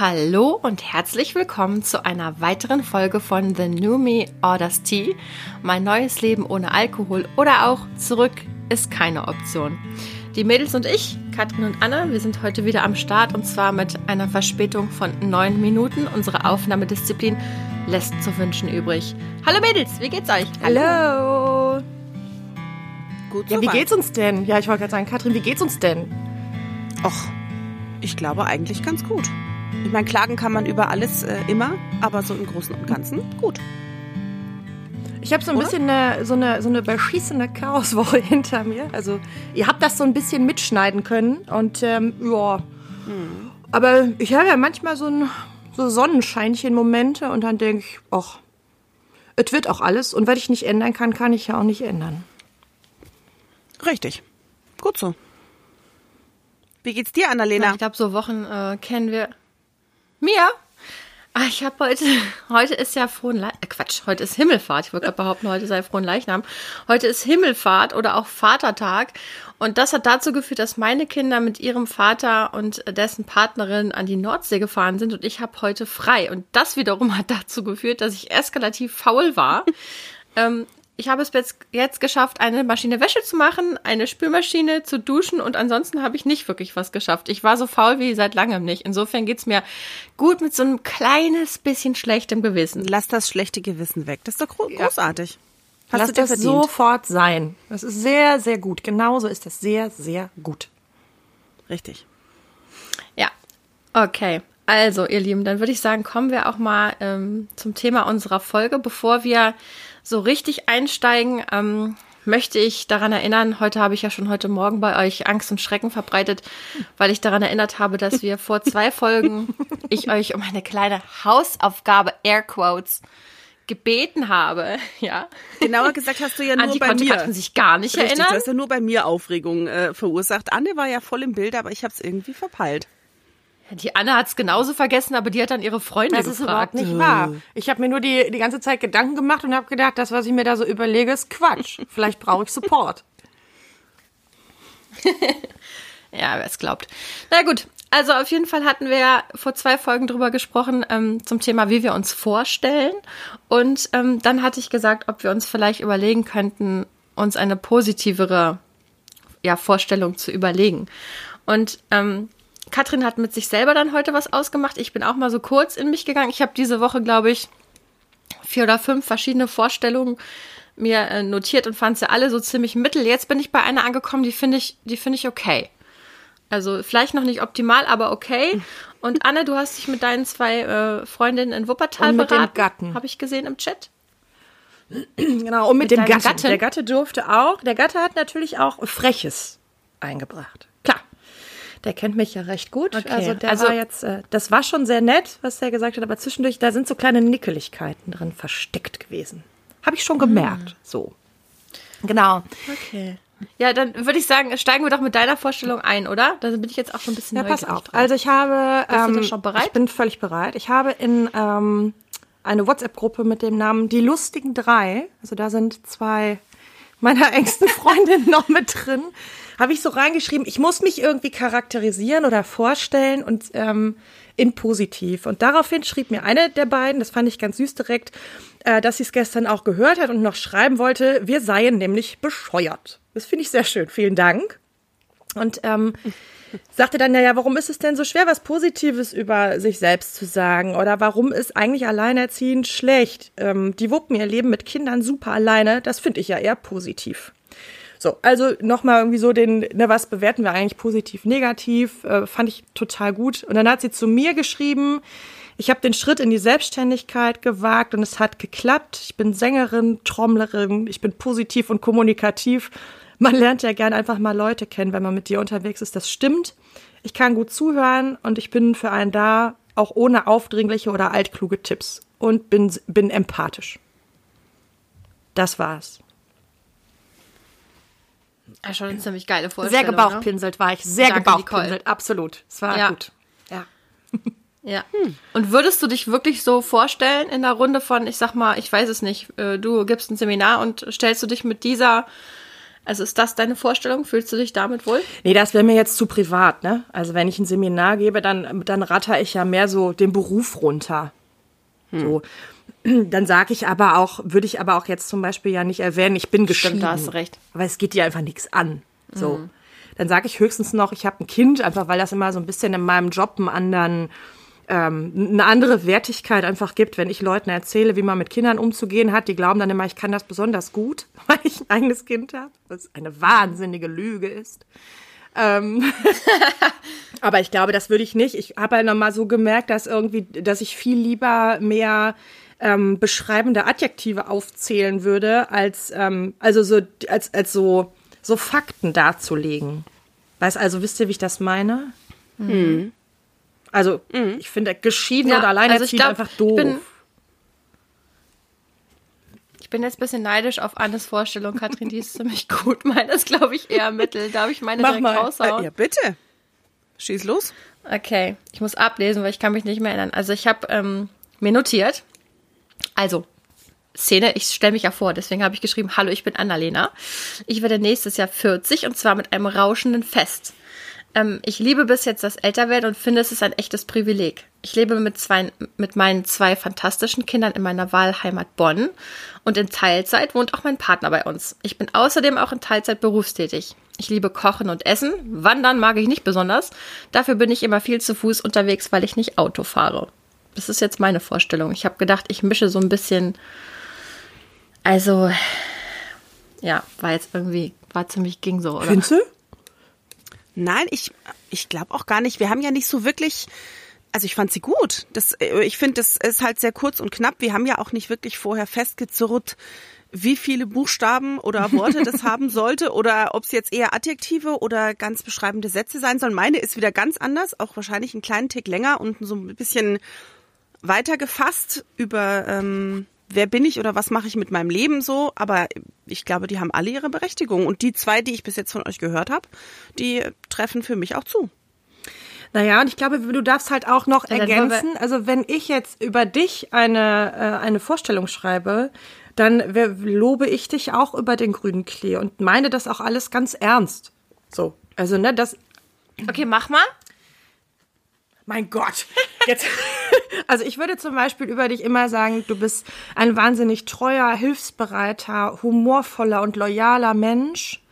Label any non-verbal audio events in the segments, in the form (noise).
Hallo und herzlich willkommen zu einer weiteren Folge von The New Me Orders Tea. Mein neues Leben ohne Alkohol oder auch zurück ist keine Option. Die Mädels und ich, Katrin und Anne, wir sind heute wieder am Start und zwar mit einer Verspätung von neun Minuten. Unsere Aufnahmedisziplin lässt zu wünschen übrig. Hallo Mädels, wie geht's euch? Hallo. Gut, Ja, wie geht's uns denn? Ja, ich wollte gerade sagen, Katrin, wie geht's uns denn? Och, ich glaube eigentlich ganz gut. Ich meine, klagen kann man über alles äh, immer, aber so im Großen und Ganzen gut. Ich habe so ein Oder? bisschen eine, so eine so eine beschissene Chaoswoche (laughs) hinter mir. Also ihr habt das so ein bisschen mitschneiden können und ähm, ja. Aber ich habe ja manchmal so ein so Sonnenscheinchen-Momente und dann denke ich, ach, es wird auch alles und was ich nicht ändern kann, kann ich ja auch nicht ändern. Richtig. Gut so. Wie geht's dir, Annalena? Ich glaube, so Wochen äh, kennen wir. Mir? Ah, ich habe heute, (laughs) heute ist ja Frohen äh, Quatsch, heute ist Himmelfahrt. Ich wollte gerade behaupten, heute sei Frohen Leichnam. Heute ist Himmelfahrt oder auch Vatertag. Und das hat dazu geführt, dass meine Kinder mit ihrem Vater und dessen Partnerin an die Nordsee gefahren sind und ich habe heute frei. Und das wiederum hat dazu geführt, dass ich eskalativ faul war. (laughs) ähm, ich habe es jetzt, geschafft, eine Maschine Wäsche zu machen, eine Spülmaschine zu duschen und ansonsten habe ich nicht wirklich was geschafft. Ich war so faul wie seit langem nicht. Insofern geht's mir gut mit so einem kleines bisschen schlechtem Gewissen. Lass das schlechte Gewissen weg. Das ist doch gro großartig. Hast Lass du das verdient. sofort sein. Das ist sehr, sehr gut. Genauso ist das sehr, sehr gut. Richtig. Ja, okay. Also, ihr Lieben, dann würde ich sagen, kommen wir auch mal ähm, zum Thema unserer Folge. Bevor wir so richtig einsteigen, ähm, möchte ich daran erinnern, heute habe ich ja schon heute Morgen bei euch Angst und Schrecken verbreitet, weil ich daran erinnert habe, dass wir vor zwei (laughs) Folgen ich euch um eine kleine Hausaufgabe, Airquotes, gebeten habe. (laughs) Ja. Genauer gesagt hast du ja nur An die bei mir. Katrin sich gar nicht Richtig, erinnern. du hast ja nur bei mir Aufregung äh, verursacht. Anne war ja voll im Bild, aber ich habe es irgendwie verpeilt. Die Anne hat es genauso vergessen, aber die hat dann ihre Freunde Das ist gefragt. überhaupt nicht wahr. Ich habe mir nur die, die ganze Zeit Gedanken gemacht und habe gedacht, das, was ich mir da so überlege, ist Quatsch. (laughs) Vielleicht brauche ich Support. (laughs) Ja, wer es glaubt. Na gut, also auf jeden Fall hatten wir ja vor zwei Folgen drüber gesprochen ähm, zum Thema, wie wir uns vorstellen. Und ähm, dann hatte ich gesagt, ob wir uns vielleicht überlegen könnten, uns eine positivere ja, Vorstellung zu überlegen. Und ähm, Katrin hat mit sich selber dann heute was ausgemacht. Ich bin auch mal so kurz in mich gegangen. Ich habe diese Woche, glaube ich, vier oder fünf verschiedene Vorstellungen mir äh, notiert und fand sie alle so ziemlich mittel. Jetzt bin ich bei einer angekommen, die finde ich, die finde ich okay. Also vielleicht noch nicht optimal, aber okay. Und (laughs) Anne, du hast dich mit deinen zwei äh, Freundinnen in Wuppertal Und mit dem beraten. Gatten. Habe ich gesehen im Chat. Genau, und mit, Mit dem Gatten. Gattin? Der Gatte durfte auch, der Gatte hat natürlich auch Freches eingebracht. Der kennt mich ja recht gut. Okay, Also der also- war jetzt, äh, das war schon sehr nett, was der gesagt hat, aber zwischendurch, da sind so kleine Nickeligkeiten drin versteckt gewesen. Habe ich schon gemerkt. So. Genau. Okay. Ja, dann würde ich sagen, steigen wir doch mit deiner Vorstellung ein, oder? Da bin ich jetzt auch schon ein bisschen Ja, pass auf. drauf. Also ich habe. Bist du ähm, schon bereit? Ich bin völlig bereit. Ich habe in ähm, eine WhatsApp-Gruppe mit dem Namen Die Lustigen Drei, also da sind zwei meiner (laughs) engsten Freundinnen noch mit drin, habe ich so reingeschrieben, ich muss mich irgendwie charakterisieren oder vorstellen und ähm, in positiv. Und daraufhin schrieb mir eine der beiden, das fand ich ganz süß direkt, äh, dass sie es gestern auch gehört hat und noch schreiben wollte, wir seien nämlich bescheuert. Das finde ich sehr schön. Vielen Dank. Und ähm, sagte dann, naja, warum ist es denn so schwer, was Positives über sich selbst zu sagen? Oder warum ist eigentlich alleinerziehend schlecht? Ähm, die wuppen ihr Leben mit Kindern super alleine. Das finde ich ja eher positiv. So, also nochmal irgendwie so den, ne, was bewerten wir eigentlich positiv, negativ, äh, fand ich total gut. Und dann hat sie zu mir geschrieben, ich habe den Schritt in die Selbstständigkeit gewagt und es hat geklappt. Ich bin Sängerin, Trommlerin, ich bin positiv und kommunikativ. Man lernt ja gern einfach mal Leute kennen, wenn man mit dir unterwegs ist. Das stimmt. Ich kann gut zuhören und ich bin für einen da, auch ohne aufdringliche oder altkluge Tipps. Und bin, bin empathisch. Das war's. Ja, schon eine ziemlich geile Vorstellung. Sehr gebauchpinselt war ich. Sehr Danke, gebauchpinselt, absolut. Es war Ja. gut. Ja. Ne? (laughs) Ja. Und würdest du dich wirklich so vorstellen in der Runde von, ich sag mal, ich weiß es nicht, äh, du gibst ein Seminar und stellst du dich mit dieser Also ist das deine Vorstellung? Fühlst du dich damit wohl? Nee, das wäre mir jetzt zu privat, ne? Also wenn ich ein Seminar gebe, dann, dann ratter ich ja mehr so den Beruf runter. So. Dann sage ich aber auch, würde ich aber auch jetzt zum Beispiel ja nicht erwähnen, ich bin geschieden. Stimmt, da hast du recht. Aber es geht dir einfach nichts an. So. Dann sage ich höchstens noch, ich habe ein Kind, einfach weil das immer so ein bisschen in meinem Job einen anderen, ähm, eine andere Wertigkeit einfach gibt, wenn ich Leuten erzähle, wie man mit Kindern umzugehen hat. Die glauben dann immer, ich kann das besonders gut, (laughs) weil ich ein eigenes Kind habe, was eine wahnsinnige Lüge ist. Ähm, (laughs) aber ich glaube, das würde ich nicht. Ich habe halt nochmal so gemerkt, dass irgendwie, dass ich viel lieber mehr ähm, beschreibende Adjektive aufzählen würde, als ähm, also so als als so so Fakten darzulegen. Weiß also, wisst ihr, wie ich das meine? Also, ich finde geschieden Ja, oder alleinerziehend also ich glaub, einfach ich doof. bin- Ich bin jetzt ein bisschen neidisch auf Annes Vorstellung, Katrin, die ist ziemlich gut. (laughs) Meine ist, glaube ich, eher mittel. Darf ich meine Mach direkt mal. raushauen? Äh, ja, bitte. Schieß los. Okay, ich muss ablesen, weil ich kann mich nicht mehr erinnern. Also ich habe ähm, mir notiert, also Szene, ich stelle mich ja vor, deswegen habe ich geschrieben, hallo, ich bin Annalena. Ich werde nächstes Jahr 40 und zwar mit einem rauschenden Fest. Ähm, ich liebe bis jetzt das Älterwerden und finde, es ist ein echtes Privileg. Ich lebe mit, zwei, mit meinen zwei fantastischen Kindern in meiner Wahlheimat Bonn und in Teilzeit wohnt auch mein Partner bei uns. Ich bin außerdem auch in Teilzeit berufstätig. Ich liebe Kochen und Essen. Wandern mag ich nicht besonders. Dafür bin ich immer viel zu Fuß unterwegs, weil ich nicht Auto fahre. Das ist jetzt meine Vorstellung. Ich habe gedacht, ich mische so ein bisschen. Also, ja, war jetzt irgendwie, war ziemlich ging so, oder? Findest du? Nein, ich, ich glaube auch gar nicht. Wir haben ja nicht so wirklich. Also ich fand sie gut. Das, äh, ich finde, das ist halt sehr kurz und knapp. Wir haben ja auch nicht wirklich vorher festgezurrt, wie viele Buchstaben oder Worte das (laughs) haben sollte oder ob es jetzt eher Adjektive oder ganz beschreibende Sätze sein sollen. Meine ist wieder ganz anders, auch wahrscheinlich einen kleinen Tick länger und so ein bisschen weiter gefasst über ähm, wer bin ich oder was mache ich mit meinem Leben so. Aber ich glaube, die haben alle ihre Berechtigung. Und die zwei, die ich bis jetzt von euch gehört habe, die treffen für mich auch zu. Naja, und ich glaube, du darfst halt auch noch Ja, ergänzen, also wenn ich jetzt über dich eine, äh, eine Vorstellung schreibe, dann lobe ich dich auch über den grünen Klee und meine das auch alles ganz ernst. So, also ne, das, Okay, mach mal. Mein Gott, (laughs) jetzt, also ich würde zum Beispiel über dich immer sagen, du bist ein wahnsinnig treuer, hilfsbereiter, humorvoller und loyaler Mensch.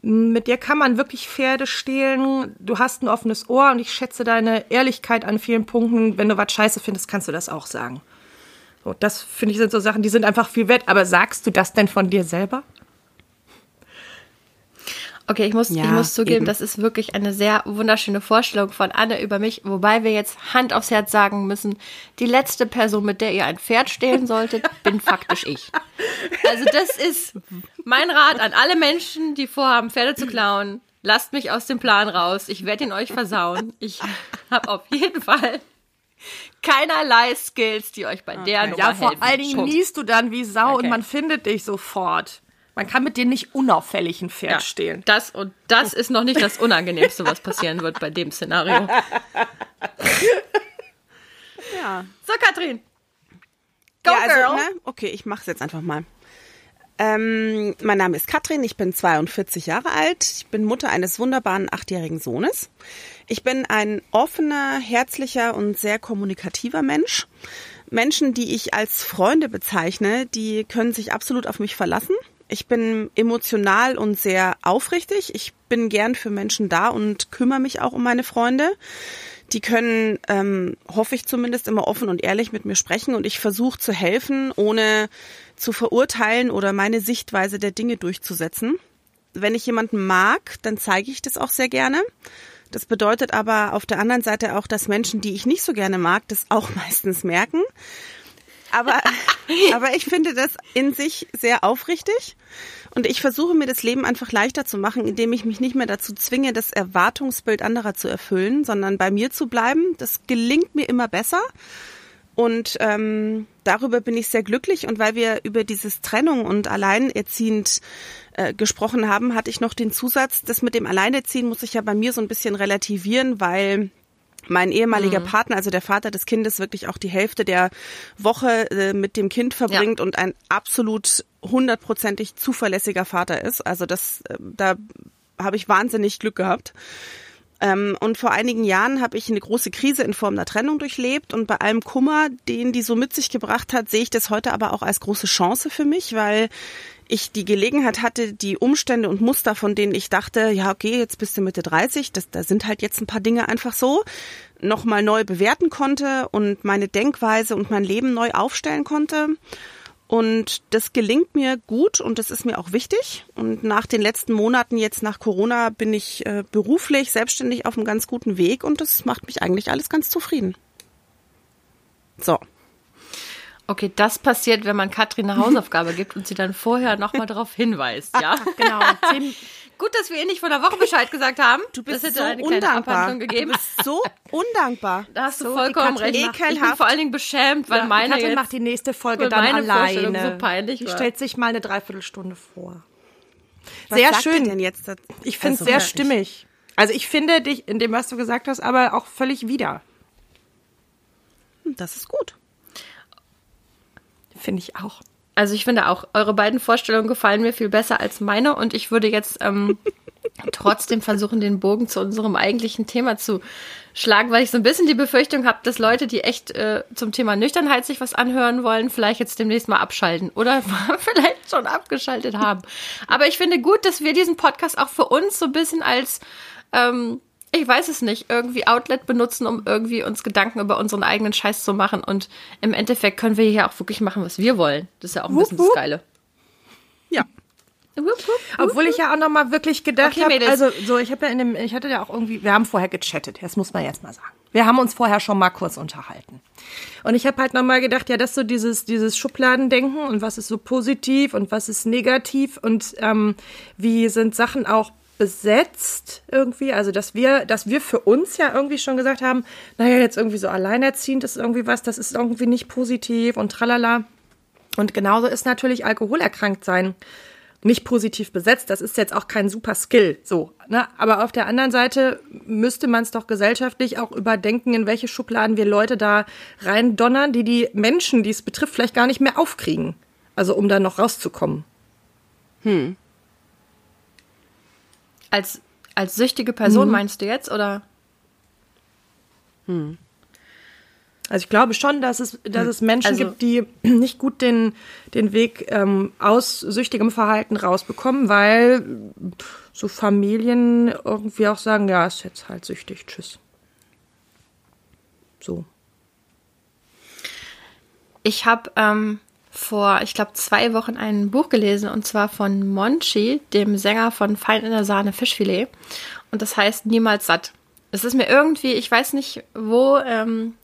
Mit dir kann man wirklich Pferde stehlen. Du hast ein offenes Ohr und ich schätze deine Ehrlichkeit an vielen Punkten. Wenn du was scheiße findest, kannst du das auch sagen. So, das finde ich sind so Sachen, die sind einfach viel wert. Aber sagst du das denn von dir selber? Okay, ich muss, Ja, ich muss zugeben, eben. das ist wirklich eine sehr wunderschöne Vorstellung von Anne über mich, wobei wir jetzt Hand aufs Herz sagen müssen, die letzte Person, mit der ihr ein Pferd stehlen (laughs) solltet, bin faktisch ich. Also das ist mein Rat an alle Menschen, die vorhaben, Pferde zu klauen. Lasst mich aus dem Plan raus. Ich werde ihn euch versauen. Ich habe auf jeden Fall keinerlei Skills, die euch bei der Nummer Ja, vor helfen. allen Dingen Punkt. liest du dann wie Sau Okay. und man findet dich sofort. Man kann mit dir nicht unauffällig ein Pferd Ja, stehlen. Das und das ist noch nicht das Unangenehmste, was passieren wird bei dem Szenario. (laughs) Ja. So, Katrin. Go, ja, also, Girl. Ne? Okay, ich mache es jetzt einfach mal. Ähm, mein Name ist Katrin, ich bin 42 Jahre alt. Ich bin Mutter eines wunderbaren achtjährigen Sohnes. Ich bin ein offener, herzlicher und sehr kommunikativer Mensch. Menschen, die ich als Freunde bezeichne, die können sich absolut auf mich verlassen. Ich bin emotional und sehr aufrichtig. Ich bin gern für Menschen da und kümmere mich auch um meine Freunde. Die können, ähm, hoffe ich zumindest, immer offen und ehrlich mit mir sprechen und ich versuche zu helfen, ohne zu verurteilen oder meine Sichtweise der Dinge durchzusetzen. Wenn ich jemanden mag, dann zeige ich das auch sehr gerne. Das bedeutet aber auf der anderen Seite auch, dass Menschen, die ich nicht so gerne mag, das auch (laughs) meistens merken. Aber, (laughs) aber ich finde das in sich sehr aufrichtig. Und ich versuche mir das Leben einfach leichter zu machen, indem ich mich nicht mehr dazu zwinge, das Erwartungsbild anderer zu erfüllen, sondern bei mir zu bleiben. Das gelingt mir immer besser. Und ähm, darüber bin ich sehr glücklich. Und weil wir über dieses Trennung und Alleinerziehend äh, gesprochen haben, hatte ich noch den Zusatz, das mit dem Alleinerziehen muss ich ja bei mir so ein bisschen relativieren, weil mein ehemaliger mhm. Partner, also der Vater des Kindes, wirklich auch die Hälfte der Woche äh, mit dem Kind verbringt ja. und ein absolut hundertprozentig zuverlässiger Vater ist. Also das, äh, da habe ich wahnsinnig Glück gehabt. Ähm, und vor einigen Jahren habe ich eine große Krise in Form einer Trennung durchlebt und bei allem Kummer, den die so mit sich gebracht hat, sehe ich das heute aber auch als große Chance für mich, weil ich die Gelegenheit hatte, die Umstände und Muster, von denen ich dachte, ja, okay, jetzt bist du Mitte 30, das, da sind halt jetzt ein paar Dinge einfach so, nochmal neu bewerten konnte und meine Denkweise und mein Leben neu aufstellen konnte. Und das gelingt mir gut und das ist mir auch wichtig. Und nach den letzten Monaten jetzt nach Corona bin ich äh, beruflich, selbstständig auf einem ganz guten Weg und das macht mich eigentlich alles ganz zufrieden. So. Okay, das passiert, wenn man Katrin eine Hausaufgabe gibt und sie dann vorher nochmal darauf hinweist, ja? (laughs) genau. Gut, dass wir ihr nicht vor der Woche Bescheid gesagt haben. Du bist so undankbar. Gegeben. Du bist so undankbar. Da hast so du vollkommen recht. Ekelhaft. Ich bin vor allen Dingen beschämt, weil ja, meine Katrin jetzt, macht die nächste Folge dann alleine. so peinlich Die war. stellt sich mal eine Dreiviertelstunde vor. Was sehr sagt schön. Denn jetzt? Ich finde es Also sehr stimmig. Also ich finde dich in dem, was du gesagt hast, aber auch völlig wieder. Hm, Das ist gut. Finde ich auch. Also ich finde auch, eure beiden Vorstellungen gefallen mir viel besser als meine und ich würde jetzt ähm, (laughs) trotzdem versuchen, den Bogen zu unserem eigentlichen Thema zu schlagen, weil ich so ein bisschen die Befürchtung habe, dass Leute, die echt äh, zum Thema Nüchternheit sich was anhören wollen, vielleicht jetzt demnächst mal abschalten oder (laughs) vielleicht schon abgeschaltet haben. Aber ich finde gut, dass wir diesen Podcast auch für uns so ein bisschen als ähm, ich weiß es nicht, irgendwie Outlet benutzen, um irgendwie uns Gedanken über unseren eigenen Scheiß zu machen. Und im Endeffekt können wir hier auch wirklich machen, was wir wollen. Das ist ja auch ein Wupp, bisschen das. Geile. Ja. Wupp, wupp, wupp. Obwohl ich ja auch noch mal wirklich gedacht Okay, habe, also so, ich habe ja in dem, ich hatte ja auch irgendwie, wir haben vorher gechattet, das muss man jetzt mal sagen. Wir haben uns vorher schon mal kurz unterhalten. Und ich habe halt noch mal gedacht, ja, das so dieses, dieses Schubladendenken und was ist so positiv und was ist negativ und ähm, wie sind Sachen auch besetzt irgendwie, also dass wir, dass wir für uns ja irgendwie schon gesagt haben, naja, jetzt irgendwie so alleinerziehend ist irgendwie was, das ist irgendwie nicht positiv und tralala. Und genauso ist natürlich alkoholerkrankt sein nicht positiv besetzt. Das ist jetzt auch kein super Skill, so. Ne? Aber auf der anderen Seite müsste man es doch gesellschaftlich auch überdenken, in welche Schubladen wir Leute da reindonnern, die die Menschen, die es betrifft, vielleicht gar nicht mehr aufkriegen. Also um da noch rauszukommen. Als, als süchtige Person meinst du jetzt, oder? Also ich glaube schon, dass es, dass es Menschen Also- gibt, die (clears throat) nicht gut den, den Weg ähm, aus süchtigem Verhalten rausbekommen, weil so Familien irgendwie auch sagen, ja, ist jetzt halt süchtig, tschüss. So. Ich habe ähm, vor, ich glaube, zwei Wochen ein Buch gelesen und zwar von Monchi, dem Sänger von Fein in der Sahne Fischfilet. Und das heißt Niemals satt. Es ist mir irgendwie, ich weiß nicht, wo, ähm,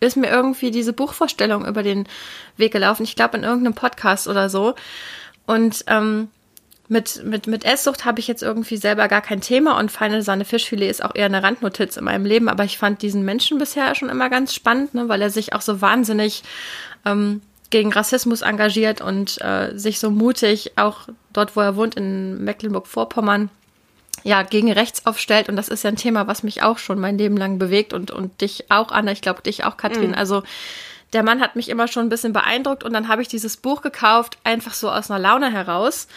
ist mir irgendwie diese Buchvorstellung über den Weg gelaufen. Ich glaube, in irgendeinem Podcast oder so. Und ähm, mit, mit, mit Esssucht habe ich jetzt irgendwie selber gar kein Thema und Feine Sahne Fischfilet ist auch eher eine Randnotiz in meinem Leben, aber ich fand diesen Menschen bisher schon immer ganz spannend, ne, weil er sich auch so wahnsinnig ähm, gegen Rassismus engagiert und äh, sich so mutig auch dort, wo er wohnt, in Mecklenburg-Vorpommern, ja, gegen rechts aufstellt. Und das ist ja ein Thema, was mich auch schon mein Leben lang bewegt und, und dich auch, Anna, ich glaube dich auch, Katrin. Also der Mann hat mich immer schon ein bisschen beeindruckt und dann habe ich dieses Buch gekauft, einfach so aus einer Laune heraus.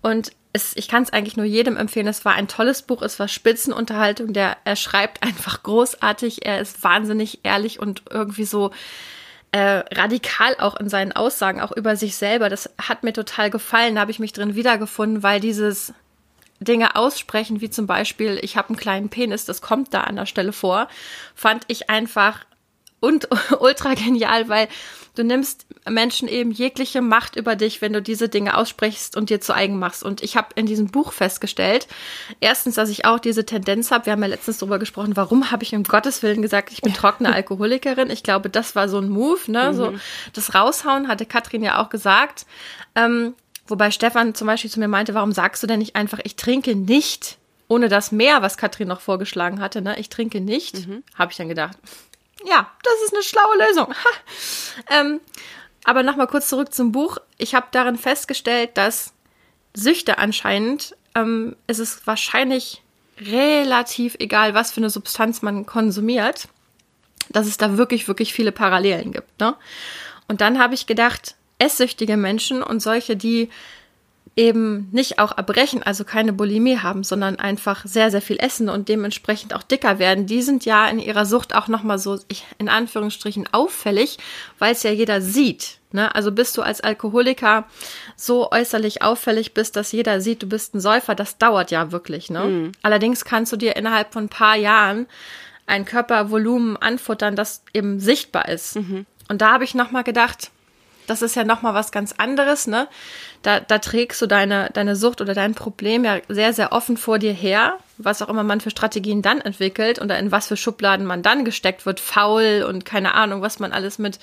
Und es, ich kann es eigentlich nur jedem empfehlen. Es war ein tolles Buch, es war Spitzenunterhaltung. Der, er schreibt einfach großartig, er ist wahnsinnig ehrlich und irgendwie so äh, radikal auch in seinen Aussagen, auch über sich selber. Das hat mir total gefallen, da habe ich mich drin wiedergefunden, weil dieses Dinge aussprechen, wie zum Beispiel, ich habe einen kleinen Penis, das kommt da an der Stelle vor, fand ich einfach und (laughs) ultra genial, weil du nimmst Menschen eben jegliche Macht über dich, wenn du diese Dinge aussprichst und dir zu eigen machst. Und ich habe in diesem Buch festgestellt, erstens, dass ich auch diese Tendenz habe. Wir haben ja letztens darüber gesprochen, warum habe ich um Gottes Willen gesagt, ich bin trockene (laughs) Alkoholikerin. Ich glaube, das war so ein Move, ne? So das Raushauen hatte Katrin ja auch gesagt. Ähm, wobei Stefan zum Beispiel zu mir meinte, warum sagst du denn nicht einfach, ich trinke nicht, ohne das mehr, was Katrin noch vorgeschlagen hatte, ne? Ich trinke nicht. Habe ich dann gedacht, ja, das ist eine schlaue Lösung. (laughs) Ähm, aber nochmal kurz zurück zum Buch. Ich habe darin festgestellt, dass Süchte anscheinend, ähm, ist wahrscheinlich relativ egal, was für eine Substanz man konsumiert. dass es da wirklich, wirklich viele Parallelen gibt. Ne? Und dann habe ich gedacht, esssüchtige Menschen und solche, die eben nicht auch erbrechen, also keine Bulimie haben, sondern einfach sehr, sehr viel essen und dementsprechend auch dicker werden, die sind ja in ihrer Sucht auch nochmal so, in Anführungsstrichen, auffällig, weil es ja jeder sieht. Ne? Also bist du als Alkoholiker so äußerlich auffällig bist, dass jeder sieht, du bist ein Säufer, das dauert ja wirklich. Ne? Mhm. Allerdings kannst du dir innerhalb von ein paar Jahren ein Körpervolumen anfuttern, das eben sichtbar ist. Mhm. Und da habe ich nochmal gedacht, das ist ja nochmal was ganz anderes, ne? Da, da trägst du deine, deine Sucht oder dein Problem ja sehr, sehr offen vor dir her, was auch immer man für Strategien dann entwickelt oder in was für Schubladen man dann gesteckt wird, faul und keine Ahnung, was man alles mit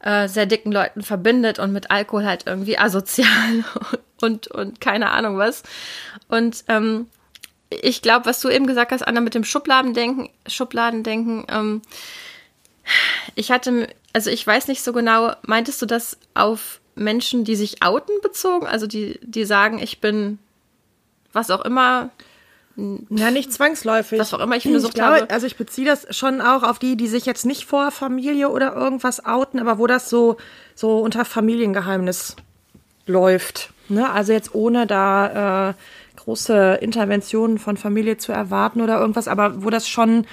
äh, sehr dicken Leuten verbindet und mit Alkohol halt irgendwie asozial (laughs) und, und keine Ahnung was. Und ähm, ich glaube, was du eben gesagt hast, Anna, mit dem Schubladendenken, Schubladendenken, ähm, ich hatte also ich weiß nicht so genau, meintest du das auf Menschen, die sich outen bezogen? Also die, die sagen, ich bin was auch immer. Ja, nicht zwangsläufig. Was auch immer ich für eine Sucht ich glaube, habe. Also ich beziehe das schon auch auf die, die sich jetzt nicht vor Familie oder irgendwas outen, aber wo das so, so unter Familiengeheimnis läuft. Ne? Also jetzt ohne da äh, große Interventionen von Familie zu erwarten oder irgendwas, aber wo das schon,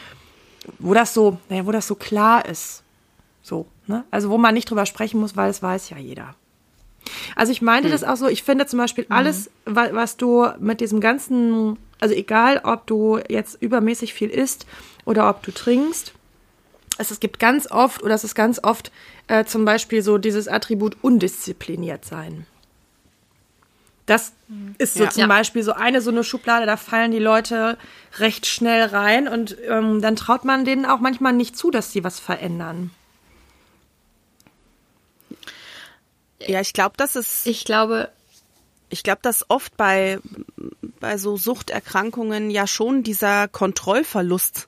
wo das so, naja, wo das so klar ist. So, ne? Also wo man nicht drüber sprechen muss, weil es weiß ja jeder. Also ich meinte hm. das auch so, ich finde zum Beispiel mhm. alles, mhm. was du mit diesem ganzen, also egal, ob du jetzt übermäßig viel isst oder ob du trinkst, es, es gibt ganz oft, oder es ist ganz oft äh, zum Beispiel so dieses Attribut undiszipliniert sein. Das mhm. ist so ja. zum Beispiel so eine so eine Schublade, da fallen die Leute recht schnell rein und ähm, dann traut man denen auch manchmal nicht zu, dass sie was verändern. Ja, ich glaube, das ist. Ich glaube. Ich glaube, dass oft bei, bei so Suchterkrankungen ja schon dieser Kontrollverlust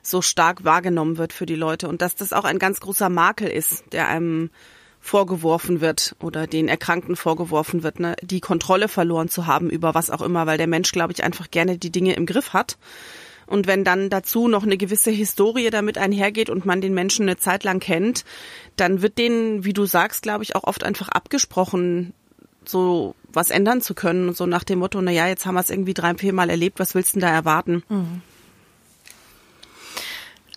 so stark wahrgenommen wird für die Leute und dass das auch ein ganz großer Makel ist, der einem vorgeworfen wird oder den Erkrankten vorgeworfen wird, ne, die Kontrolle verloren zu haben über was auch immer, weil der Mensch, glaube ich, einfach gerne die Dinge im Griff hat und wenn dann dazu noch eine gewisse Historie damit einhergeht und man den Menschen eine Zeit lang kennt, dann wird denen, wie du sagst, glaube ich, auch oft einfach abgesprochen, so was ändern zu können. So nach dem Motto, na ja, jetzt haben wir es irgendwie drei, Mal erlebt, was willst du denn da erwarten? Mhm.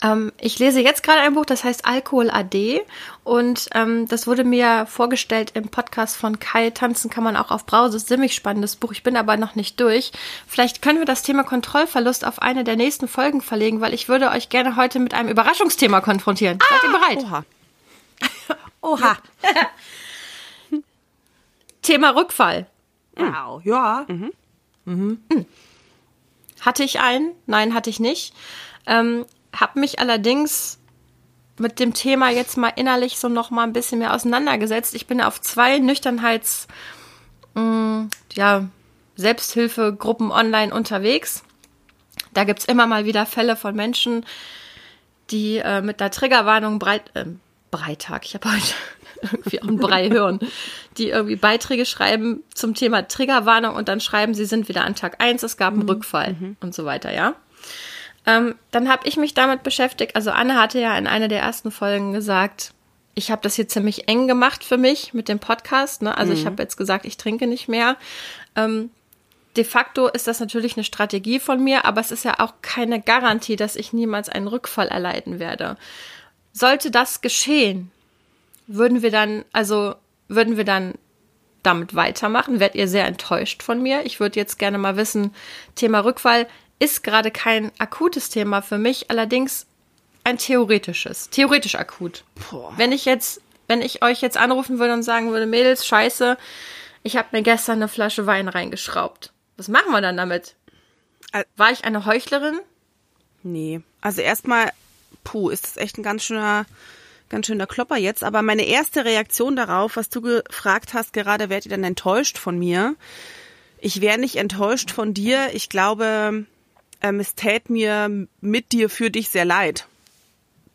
Ähm, ich lese jetzt gerade ein Buch, das heißt Alkohol AD und ähm, das wurde mir vorgestellt im Podcast von Kai. Tanzen kann man auch auf Brause. Ziemlich spannendes Buch. Ich bin aber noch nicht durch. Vielleicht können wir das Thema Kontrollverlust auf eine der nächsten Folgen verlegen, weil ich würde euch gerne heute mit einem Überraschungsthema konfrontieren. Ah, Seid ihr bereit? Oha. (laughs) Oha. (laughs) Thema Rückfall. Wow, ja. Mhm. Mhm. Hatte ich einen? Nein, hatte ich nicht. Ähm, habe mich allerdings mit dem Thema jetzt mal innerlich so noch mal ein bisschen mehr auseinandergesetzt. Ich bin auf zwei Nüchternheits, mh, mm, ja, Selbsthilfegruppen online unterwegs. Da gibt's immer mal wieder Fälle von Menschen, die äh, mit der Triggerwarnung breit, äh, Breitag, ich habe heute (laughs) irgendwie auch ein Brei hören, die irgendwie Beiträge schreiben zum Thema Triggerwarnung und dann schreiben, sie sind wieder an Tag eins, es gab einen mhm. Rückfall mhm. und so weiter, ja. Ähm, dann habe ich mich damit beschäftigt. Also Anne hatte ja in einer der ersten Folgen gesagt, ich habe das hier ziemlich eng gemacht für mich mit dem Podcast. Ne? Also mhm. ich habe jetzt gesagt, ich trinke nicht mehr. Ähm, de facto ist das natürlich eine Strategie von mir, aber es ist ja auch keine Garantie, dass ich niemals einen Rückfall erleiden werde. Sollte das geschehen, würden wir dann, also würden wir dann damit weitermachen? Werdet ihr sehr enttäuscht von mir? Ich würde jetzt gerne mal wissen, Thema Rückfall, ist gerade kein akutes Thema für mich, allerdings ein theoretisches, theoretisch akut. Boah. Wenn ich jetzt, wenn ich euch jetzt anrufen würde und sagen würde, Mädels, scheiße, ich habe mir gestern eine Flasche Wein reingeschraubt. Was machen wir dann damit? War ich eine Heuchlerin? Nee. Also erstmal, puh, ist das echt ein ganz schöner, ganz schöner Klopper jetzt. Aber meine erste Reaktion darauf, was du gefragt hast, gerade werdet ihr dann enttäuscht von mir. Ich wäre nicht enttäuscht von dir. Ich glaube, ähm, es tät mir mit dir für dich sehr leid.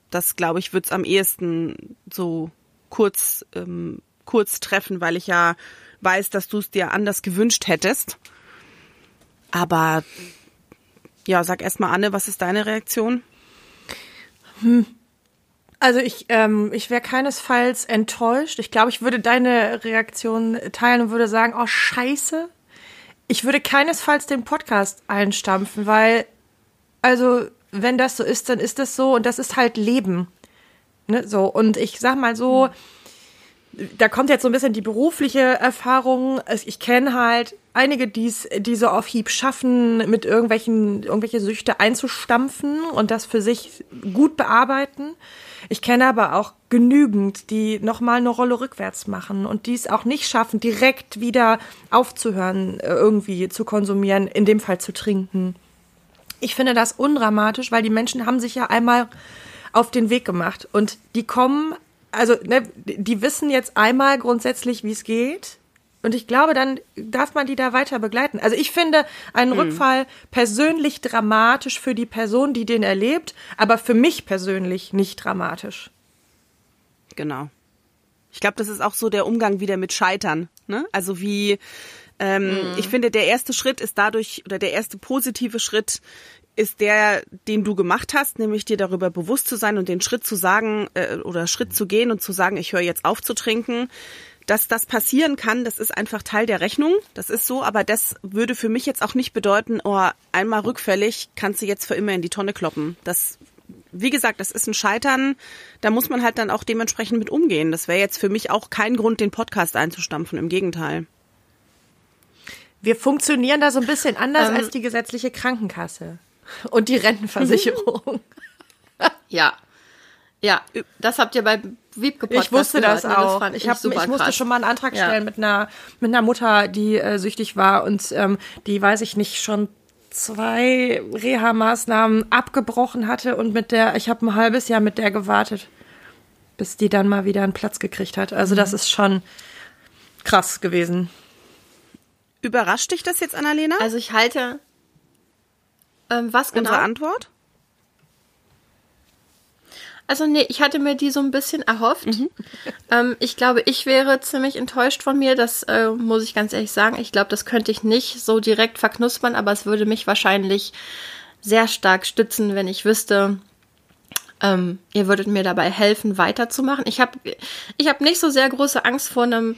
Das, glaube ich, wird's am ehesten so kurz, ähm, kurz treffen, weil ich ja weiß, dass du es dir anders gewünscht hättest. Aber ja, sag erst mal Anne, was ist deine Reaktion? Hm. Also ich, ähm, ich wäre keinesfalls enttäuscht. Ich glaube, ich würde deine Reaktion teilen und würde sagen, oh scheiße. Ich würde keinesfalls den Podcast einstampfen, weil, also, wenn das so ist, dann ist das so und das ist halt Leben. Ne, so, und ich sag mal so, da kommt jetzt so ein bisschen die berufliche Erfahrung. Ich kenne halt einige, die's, die so auf Hieb schaffen, mit irgendwelchen, irgendwelche Süchte einzustampfen und das für sich gut bearbeiten. Ich kenne aber auch genügend, die nochmal eine Rolle rückwärts machen und die es auch nicht schaffen, direkt wieder aufzuhören, äh, irgendwie zu konsumieren, in dem Fall zu trinken. Ich finde das undramatisch, weil die Menschen haben sich ja einmal auf den Weg gemacht und die kommen, also ne, die wissen jetzt einmal grundsätzlich, wie es geht und ich glaube, dann darf man die da weiter begleiten. Also ich finde einen mhm. Rückfall persönlich dramatisch für die Person, die den erlebt, aber für mich persönlich nicht dramatisch. Genau. Ich glaube, das ist auch so der Umgang wieder mit Scheitern. Ne? Also wie, ähm, mhm. ich finde, der erste Schritt ist dadurch, oder der erste positive Schritt ist der, den du gemacht hast, nämlich dir darüber bewusst zu sein und den Schritt zu sagen äh, oder Schritt zu gehen und zu sagen, ich höre jetzt auf zu trinken dass das passieren kann, das ist einfach Teil der Rechnung. Das ist so, aber das würde für mich jetzt auch nicht bedeuten, oh, einmal rückfällig kannst du jetzt für immer in die Tonne kloppen. Das, wie gesagt, das ist ein Scheitern. Da muss man halt dann auch dementsprechend mit umgehen. Das wäre jetzt für mich auch kein Grund, den Podcast einzustampfen. Im Gegenteil. Wir funktionieren da so ein bisschen anders ähm, als die gesetzliche Krankenkasse und die Rentenversicherung. ja, ja, das habt ihr bei Wiebke Podcast Ich wusste gehört, das ne? auch. Das ich, hab, ich musste schon mal einen Antrag stellen ja. mit einer mit einer Mutter, die äh, süchtig war und ähm, die weiß ich nicht schon zwei Reha-Maßnahmen abgebrochen hatte und mit der ich habe ein halbes Jahr mit der gewartet, bis die dann mal wieder einen Platz gekriegt hat. Also mhm. das ist schon krass gewesen. Überrascht dich das jetzt, Annalena? Also ich halte ähm, was genau? Unsere Antwort? Also nee, ich hatte mir die so ein bisschen erhofft. Mhm. (laughs) Ähm, ich glaube, ich wäre ziemlich enttäuscht von mir. Das äh, muss ich ganz ehrlich sagen. Ich glaube, das könnte ich nicht so direkt verknuspern, aber es würde mich wahrscheinlich sehr stark stützen, wenn ich wüsste, ähm, ihr würdet mir dabei helfen, weiterzumachen. Ich habe ich hab nicht so sehr große Angst vor einem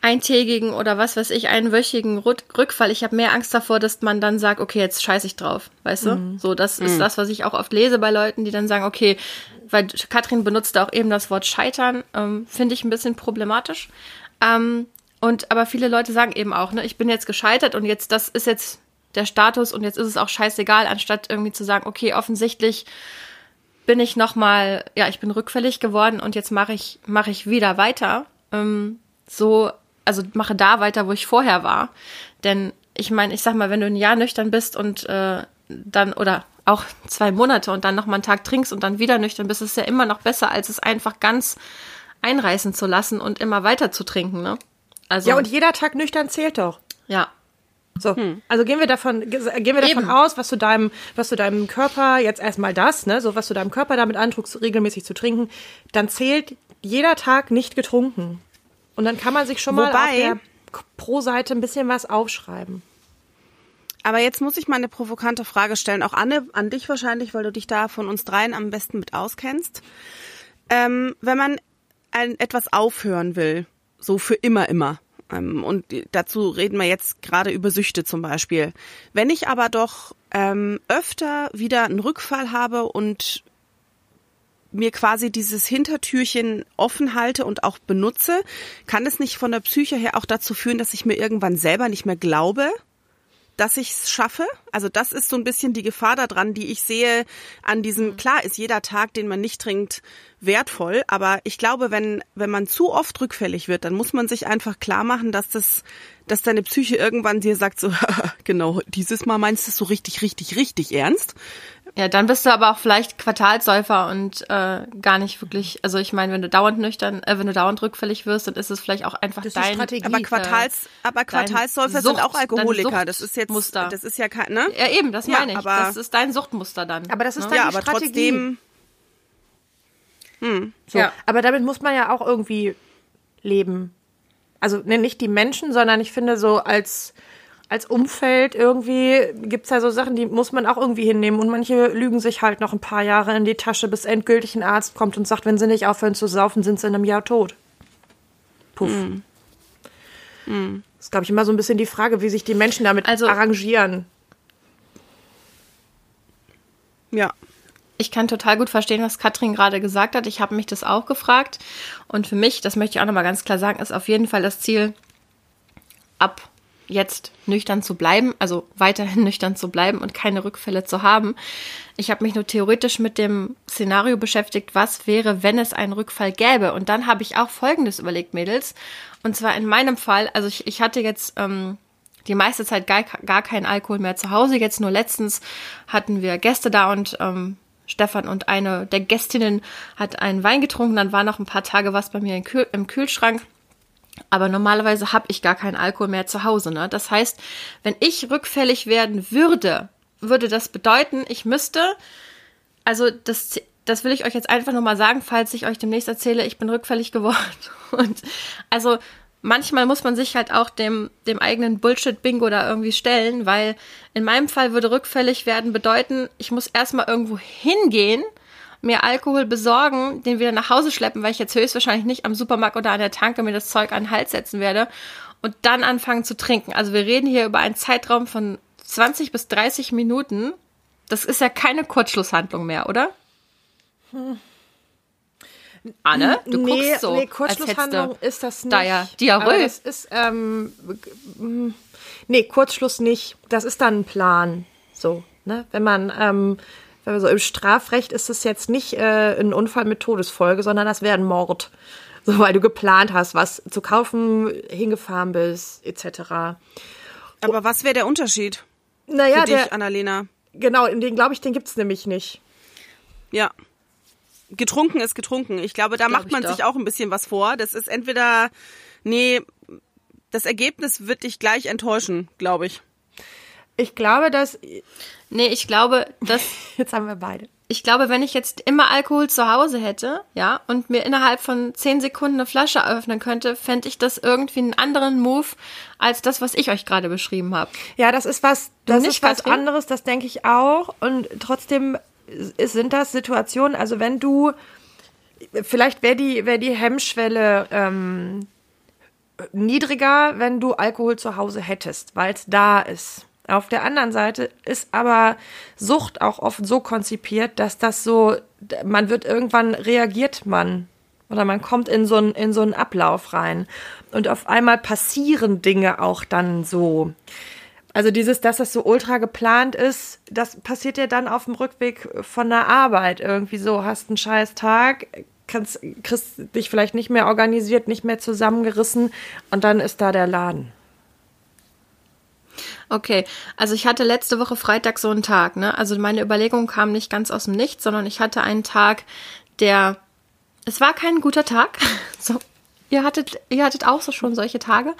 eintägigen oder was weiß ich, einwöchigen Rückfall. Ich habe mehr Angst davor, dass man dann sagt, okay, jetzt scheiße ich drauf, weißt du? Mhm. So, das mhm. ist das, was ich auch oft lese bei Leuten, die dann sagen, okay, weil Katrin benutzte auch eben das Wort scheitern, ähm, finde ich ein bisschen problematisch. Ähm, und aber viele Leute sagen eben auch, ne, ich bin jetzt gescheitert und jetzt, das ist jetzt der Status und jetzt ist es auch scheißegal, anstatt irgendwie zu sagen, okay, offensichtlich bin ich nochmal, ja, ich bin rückfällig geworden und jetzt mache ich, mache ich wieder weiter. Ähm, so also mache da weiter, wo ich vorher war. Denn ich meine, ich sag mal, wenn du ein Jahr nüchtern bist und äh, dann oder auch zwei Monate und dann noch mal einen Tag trinkst und dann wieder nüchtern bist, ist ja immer noch besser, als es einfach ganz einreißen zu lassen und immer weiter zu trinken, ne? Also ja, und jeder Tag nüchtern zählt doch. Ja. So, hm. also gehen wir davon, gehen wir davon Eben. aus, was du deinem, was du deinem Körper jetzt erstmal das, ne, so was du deinem Körper damit antruckst, regelmäßig zu trinken, dann zählt jeder Tag nicht getrunken. Und dann kann man sich schon Wobei, mal auf der Pro-Seite ein bisschen was aufschreiben. Aber jetzt muss ich mal eine provokante Frage stellen, auch Anne, an dich wahrscheinlich, weil du dich da von uns dreien am besten mit auskennst. Ähm, wenn man ein, etwas aufhören will, so für immer, immer, ähm, und dazu reden wir jetzt gerade über Süchte zum Beispiel. Wenn ich aber doch ähm, öfter wieder einen Rückfall habe und mir quasi dieses Hintertürchen offen halte und auch benutze, kann es nicht von der Psyche her auch dazu führen, dass ich mir irgendwann selber nicht mehr glaube, dass ich es schaffe. Also das ist so ein bisschen die Gefahr daran, die ich sehe an diesem, mhm. klar ist jeder Tag, den man nicht trinkt, wertvoll, aber ich glaube, wenn, wenn man zu oft rückfällig wird, dann muss man sich einfach klar machen, dass das, dass deine Psyche irgendwann dir sagt, so, (laughs) genau, dieses Mal meinst du es so richtig, richtig, richtig ernst. Ja, dann bist du aber auch vielleicht Quartalsäufer und äh, gar nicht wirklich, also ich meine, wenn du dauernd nüchtern, äh, wenn du dauernd rückfällig wirst, dann ist es vielleicht auch einfach das dein Strategie. Aber Quartals, äh, aber Quartalsäufer Sucht, sind auch Alkoholiker. Das ist jetzt Muster. Das ist ja kein, ne? Ja, eben, das meine ich. Aber, das ist dein Suchtmuster dann. Aber das ist ne? deine ja, aber Strategie. trotzdem. Hm. So. Ja. Aber damit muss man ja auch irgendwie leben. Also ne, nicht die Menschen, sondern ich finde so als als Umfeld irgendwie gibt's ja so Sachen, die muss man auch irgendwie hinnehmen. Und manche lügen sich halt noch ein paar Jahre in die Tasche, bis endgültig ein Arzt kommt und sagt, wenn sie nicht aufhören zu saufen, sind sie in einem Jahr tot. Puff. Mm. Mm. Das ist, glaube ich, immer so ein bisschen die Frage, wie sich die Menschen damit also, arrangieren. Ja. Ich kann total gut verstehen, was Katrin gerade gesagt hat. Ich habe mich das auch gefragt. Und für mich, das möchte ich auch nochmal ganz klar sagen, ist auf jeden Fall das Ziel, ab jetzt nüchtern zu bleiben, also weiterhin (laughs) nüchtern zu bleiben und keine Rückfälle zu haben. Ich habe mich nur theoretisch mit dem Szenario beschäftigt, was wäre, wenn es einen Rückfall gäbe. Und dann habe ich auch Folgendes überlegt, Mädels. Und zwar in meinem Fall, also ich, ich hatte jetzt ähm, die meiste Zeit gar, gar keinen Alkohol mehr zu Hause. Jetzt nur letztens hatten wir Gäste da und ähm, Stefan und eine der Gästinnen hat einen Wein getrunken. Dann war noch ein paar Tage was bei mir im, Kühl im Kühlschrank. Aber normalerweise habe ich gar keinen Alkohol mehr zu Hause. Ne? Das heißt, wenn ich rückfällig werden würde, würde das bedeuten, ich müsste, also das, das will ich euch jetzt einfach nochmal sagen, falls ich euch demnächst erzähle, ich bin rückfällig (laughs) geworden. Und also manchmal muss man sich halt auch dem, dem eigenen Bullshit-Bingo da irgendwie stellen, weil in meinem Fall würde rückfällig werden bedeuten, ich muss erstmal irgendwo hingehen mir Alkohol besorgen, den wieder nach Hause schleppen, weil ich jetzt höchstwahrscheinlich nicht am Supermarkt oder an der Tanke mir das Zeug an den Hals setzen werde und dann anfangen zu trinken. Also wir reden hier über einen Zeitraum von 20 bis 30 Minuten. Das ist ja keine Kurzschlusshandlung mehr, oder? Hm. Anne, du nee, guckst so, nee, Kurzschlusshandlung ist das nicht. Da ja Diarrhoe. Das ist, ähm, nee, Kurzschluss nicht. Das ist dann ein Plan. So, ne? Wenn man, ähm, also im Strafrecht ist es jetzt nicht äh, ein Unfall mit Todesfolge, sondern das wäre ein Mord. So, weil du geplant hast, was zu kaufen, hingefahren bist, etc. Aber was wäre der Unterschied? Naja, für dich, der, Annalena. Genau, den glaube ich, den gibt's nämlich nicht. Ja. Getrunken ist getrunken. Ich glaube, da glaub macht man sich auch ein bisschen was vor. Das ist entweder, nee, das Ergebnis wird dich gleich enttäuschen, glaube ich. Ich glaube, dass. Nee, ich glaube, dass. (laughs) Jetzt haben wir beide. Ich glaube, wenn ich jetzt immer Alkohol zu Hause hätte, ja, und mir innerhalb von zehn Sekunden eine Flasche öffnen könnte, fände ich das irgendwie einen anderen Move als das, was ich euch gerade beschrieben habe. Ja, das ist was, das ist was Katrin? anderes, das denke ich auch. Und trotzdem sind das Situationen, also wenn du, vielleicht wäre die, wäre die Hemmschwelle ähm, niedriger, wenn du Alkohol zu Hause hättest, weil es da ist. Auf der anderen Seite ist aber Sucht auch oft so konzipiert, dass das so, man wird irgendwann reagiert man oder man kommt in so, einen, in so einen Ablauf rein und auf einmal passieren Dinge auch dann so. Also dieses, dass das so ultra geplant ist, das passiert ja dann auf dem Rückweg von der Arbeit irgendwie so, hast einen scheiß Tag, kannst, kriegst dich vielleicht nicht mehr organisiert, nicht mehr zusammengerissen und dann ist da der Laden. Okay, also ich hatte letzte Woche Freitag so einen Tag, ne? Also meine Überlegung kam nicht ganz aus dem Nichts, sondern ich hatte einen Tag, der es war kein guter Tag. (laughs) So, ihr hattet ihr hattet auch so schon solche Tage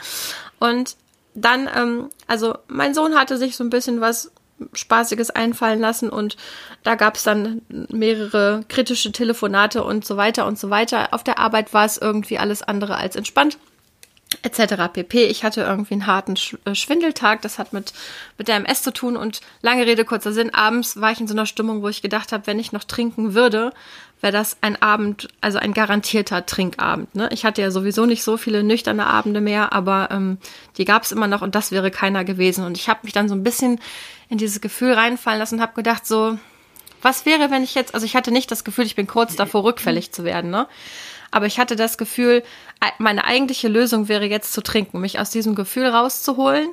und dann ähm, also mein Sohn hatte sich so ein bisschen was Spaßiges einfallen lassen und da gab es dann mehrere kritische Telefonate und so weiter und so weiter. Auf der Arbeit war es irgendwie alles andere als entspannt etc. pp. Ich hatte irgendwie einen harten äh, Schwindeltag, das hat mit, mit der MS zu tun und lange Rede, kurzer Sinn, abends war ich in so einer Stimmung, wo ich gedacht habe, wenn ich noch trinken würde, wäre das ein Abend, also ein garantierter Trinkabend. Ne? Ich hatte ja sowieso nicht so viele nüchterne Abende mehr, aber ähm, die gab es immer noch und das wäre keiner gewesen. Und ich habe mich dann so ein bisschen in dieses Gefühl reinfallen lassen und habe gedacht, so, was wäre, wenn ich jetzt, also ich hatte nicht das Gefühl, ich bin kurz davor, rückfällig zu werden, ne? Aber ich hatte das Gefühl, meine eigentliche Lösung wäre jetzt zu trinken, mich aus diesem Gefühl rauszuholen.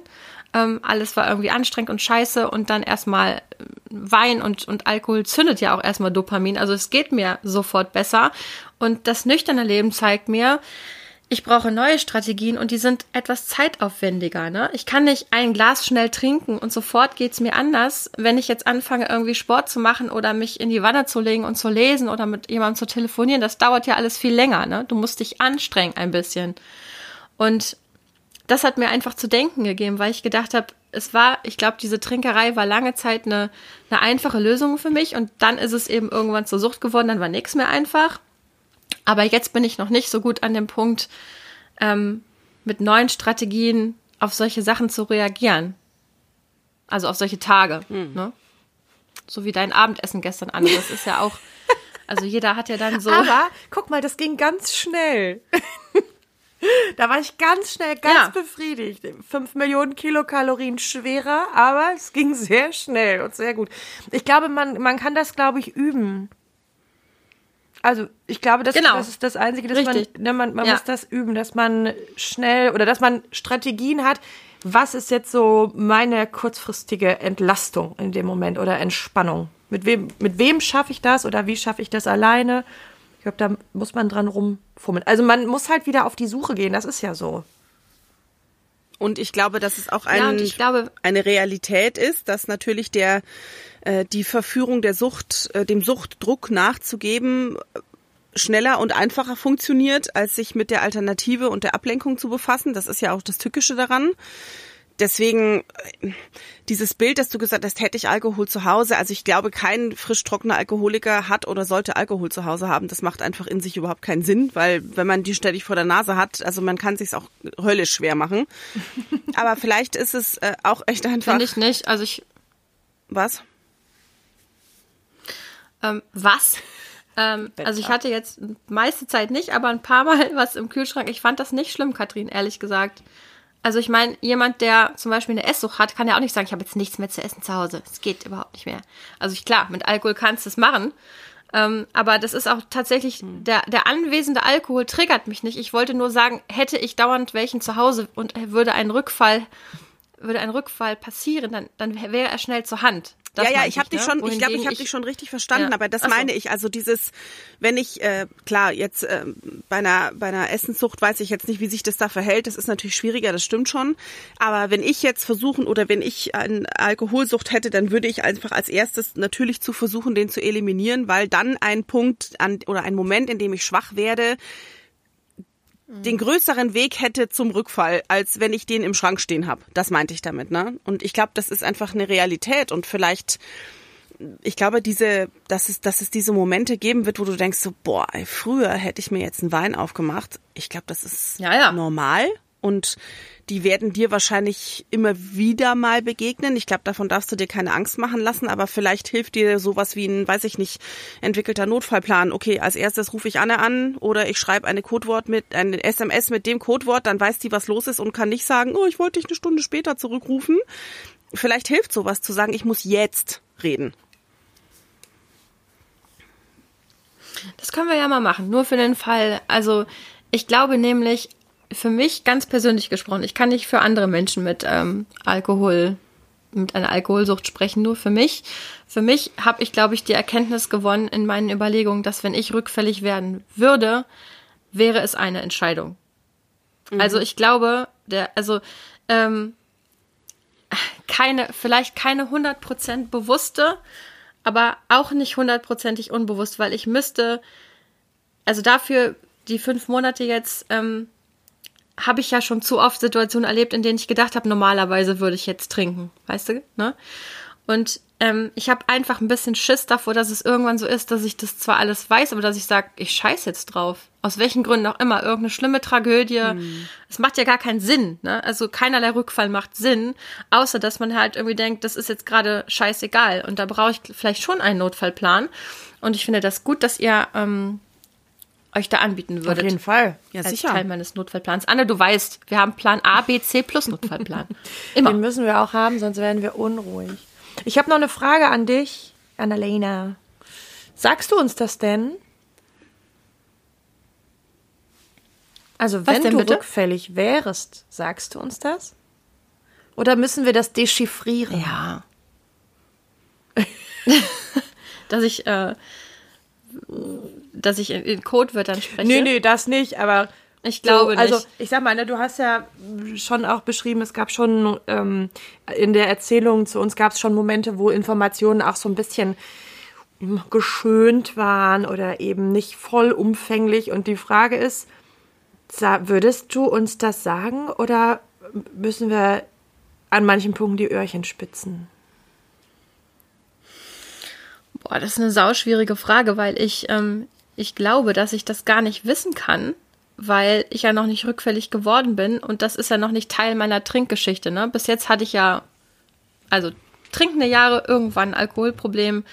Ähm, alles war irgendwie anstrengend und scheiße und dann erstmal äh, Wein und, und Alkohol zündet ja auch erstmal Dopamin. Also es geht mir sofort besser. Und das nüchterne Leben zeigt mir, ich brauche neue Strategien und die sind etwas zeitaufwendiger. Ne? Ich kann nicht ein Glas schnell trinken und sofort geht's mir anders, wenn ich jetzt anfange, irgendwie Sport zu machen oder mich in die Wanne zu legen und zu lesen oder mit jemandem zu telefonieren. Das dauert ja alles viel länger. Ne? Du musst dich anstrengen ein bisschen. Und das hat mir einfach zu denken gegeben, weil ich gedacht habe, es war, ich glaube, diese Trinkerei war lange Zeit eine, eine einfache Lösung für mich und dann ist es eben irgendwann zur Sucht geworden, dann war nichts mehr einfach. Aber jetzt bin ich noch nicht so gut an dem Punkt, ähm, mit neuen Strategien auf solche Sachen zu reagieren. Also auf solche Tage. Ne? So wie dein Abendessen gestern, Anne. Das ist ja auch. (laughs) Also jeder hat ja dann so. Aber guck mal, das ging ganz schnell. (laughs) da war ich ganz schnell, ganz Ja. befriedigt. Fünf Millionen Kilokalorien schwerer, aber es ging sehr schnell und sehr gut. Ich glaube, man, man kann das, glaube ich, üben. Also ich glaube, das, Genau. das ist das Einzige, dass Richtig. man, ne, man, man Ja. muss das üben, dass man schnell oder dass man Strategien hat. Was ist jetzt so meine kurzfristige Entlastung in dem Moment oder Entspannung? Mit wem, mit wem schaffe ich das oder wie schaffe ich das alleine? Ich glaube, da muss man dran rumfummeln. Also man muss halt wieder auf die Suche gehen, das ist ja so. Und ich glaube, dass es auch Ja, ein, ich glaube- eine Realität ist, dass natürlich der die Verführung der Sucht, äh, dem Suchtdruck nachzugeben, äh, schneller und einfacher funktioniert, als sich mit der Alternative und der Ablenkung zu befassen. Das ist ja auch das Tückische daran. Deswegen äh, dieses Bild, das du gesagt hast, hätte ich Alkohol zu Hause. Also ich glaube, kein frisch trockener Alkoholiker hat oder sollte Alkohol zu Hause haben. Das macht einfach in sich überhaupt keinen Sinn, weil wenn man die ständig vor der Nase hat, also man kann sich's auch höllisch schwer machen. (laughs) Aber vielleicht ist es äh, auch echt einfach Finde ich nicht. Also ich. was? Ähm, was? Ähm, also ich hatte jetzt meiste Zeit nicht, aber ein paar Mal (laughs) was im Kühlschrank. Ich fand das nicht schlimm, Katrin, ehrlich gesagt. Also ich meine, jemand, der zum Beispiel eine Esssucht hat, kann ja auch nicht sagen, ich habe jetzt nichts mehr zu essen zu Hause. Es geht überhaupt nicht mehr. Also ich, klar, mit Alkohol kannst du es machen. Ähm, aber das ist auch tatsächlich, der, der anwesende Alkohol triggert mich nicht. Ich wollte nur sagen, hätte ich dauernd welchen zu Hause und würde ein Rückfall, würde ein Rückfall passieren, dann, dann wäre er schnell zur Hand. Das ja, ja, ich habe dich ne? schon, ich glaube, ich habe dich schon richtig verstanden, Ja. aber das so. meine ich. Also dieses, wenn ich, äh, klar, jetzt äh, bei einer bei einer Essenssucht weiß ich jetzt nicht, wie sich das da verhält. Das ist natürlich schwieriger, das stimmt schon. Aber wenn ich jetzt versuchen oder wenn ich eine Alkoholsucht hätte, dann würde ich einfach als erstes natürlich zu versuchen, den zu eliminieren, weil dann ein Punkt an oder ein Moment, in dem ich schwach werde, den größeren Weg hätte zum Rückfall, als wenn ich den im Schrank stehen habe. Das meinte ich damit, ne? Und ich glaube, das ist einfach eine Realität und vielleicht ich glaube, diese, dass es, dass es diese Momente geben wird, wo du denkst so, boah, ey, früher hätte ich mir jetzt einen Wein aufgemacht. Ich glaube, das ist Ja, ja. normal und die werden dir wahrscheinlich immer wieder mal begegnen. Ich glaube, davon darfst du dir keine Angst machen lassen, aber vielleicht hilft dir sowas wie ein, weiß ich nicht, entwickelter Notfallplan. Okay, als erstes rufe ich Anne an oder ich schreibe eine Codewort mit, eine SMS mit dem Codewort, dann weiß die, was los ist und kann nicht sagen, oh, ich wollte dich eine Stunde später zurückrufen. Vielleicht hilft sowas zu sagen, ich muss jetzt reden. Das können wir ja mal machen, nur für den Fall. Also ich glaube nämlich, für mich ganz persönlich gesprochen, ich kann nicht für andere Menschen mit ähm, Alkohol, mit einer Alkoholsucht sprechen, nur für mich. Für mich habe ich, glaube ich, die Erkenntnis gewonnen in meinen Überlegungen, dass wenn ich rückfällig werden würde, wäre es eine Entscheidung. Also ich glaube, der, also ähm, keine, vielleicht keine 100% bewusste, aber auch nicht hundertprozentig unbewusst, weil ich müsste, also dafür die fünf Monate jetzt, ähm, habe ich ja schon zu oft Situationen erlebt, in denen ich gedacht habe, normalerweise würde ich jetzt trinken, weißt du, ne? Und ähm, ich habe einfach ein bisschen Schiss davor, dass es irgendwann so ist, dass ich das zwar alles weiß, aber dass ich sage, ich scheiß jetzt drauf. Aus welchen Gründen auch immer. Irgendeine schlimme Tragödie. Es macht ja gar keinen Sinn. Ne? Also keinerlei Rückfall macht Sinn, außer dass man halt irgendwie denkt, das ist jetzt gerade scheißegal. Und da brauche ich vielleicht schon einen Notfallplan. Und ich finde das gut, dass ihr ähm, euch da anbieten würdet. Auf jeden Fall. Ja, als sicher. Teil meines Notfallplans. Anne, du weißt, wir haben Plan A, B, C plus Notfallplan. (laughs) Immer. Den müssen wir auch haben, sonst werden wir unruhig. Ich habe noch eine Frage an dich, Annalena. Sagst du uns das denn? Also wenn denn du bitte? rückfällig wärst, sagst du uns das? Oder müssen wir das dechiffrieren? Ja. (laughs) dass ich, äh, dass ich in, Codewörtern spreche. Nee, nee, das nicht, aber Ich glaube so, also nicht. ich sag mal, ne, du hast ja schon auch beschrieben, es gab schon ähm, in der Erzählung zu uns gab es schon Momente, wo Informationen auch so ein bisschen geschönt waren oder eben nicht vollumfänglich. Und die Frage ist, würdest du uns das sagen oder müssen wir an manchen Punkten die Öhrchen spitzen? Boah, das ist eine sauschwierige Frage, weil ich, ähm, ich glaube, dass ich das gar nicht wissen kann, weil ich ja noch nicht rückfällig geworden bin und das ist ja noch nicht Teil meiner Trinkgeschichte. Ne? Bis jetzt hatte ich ja, also trinkende Jahre, irgendwann Alkoholproblem,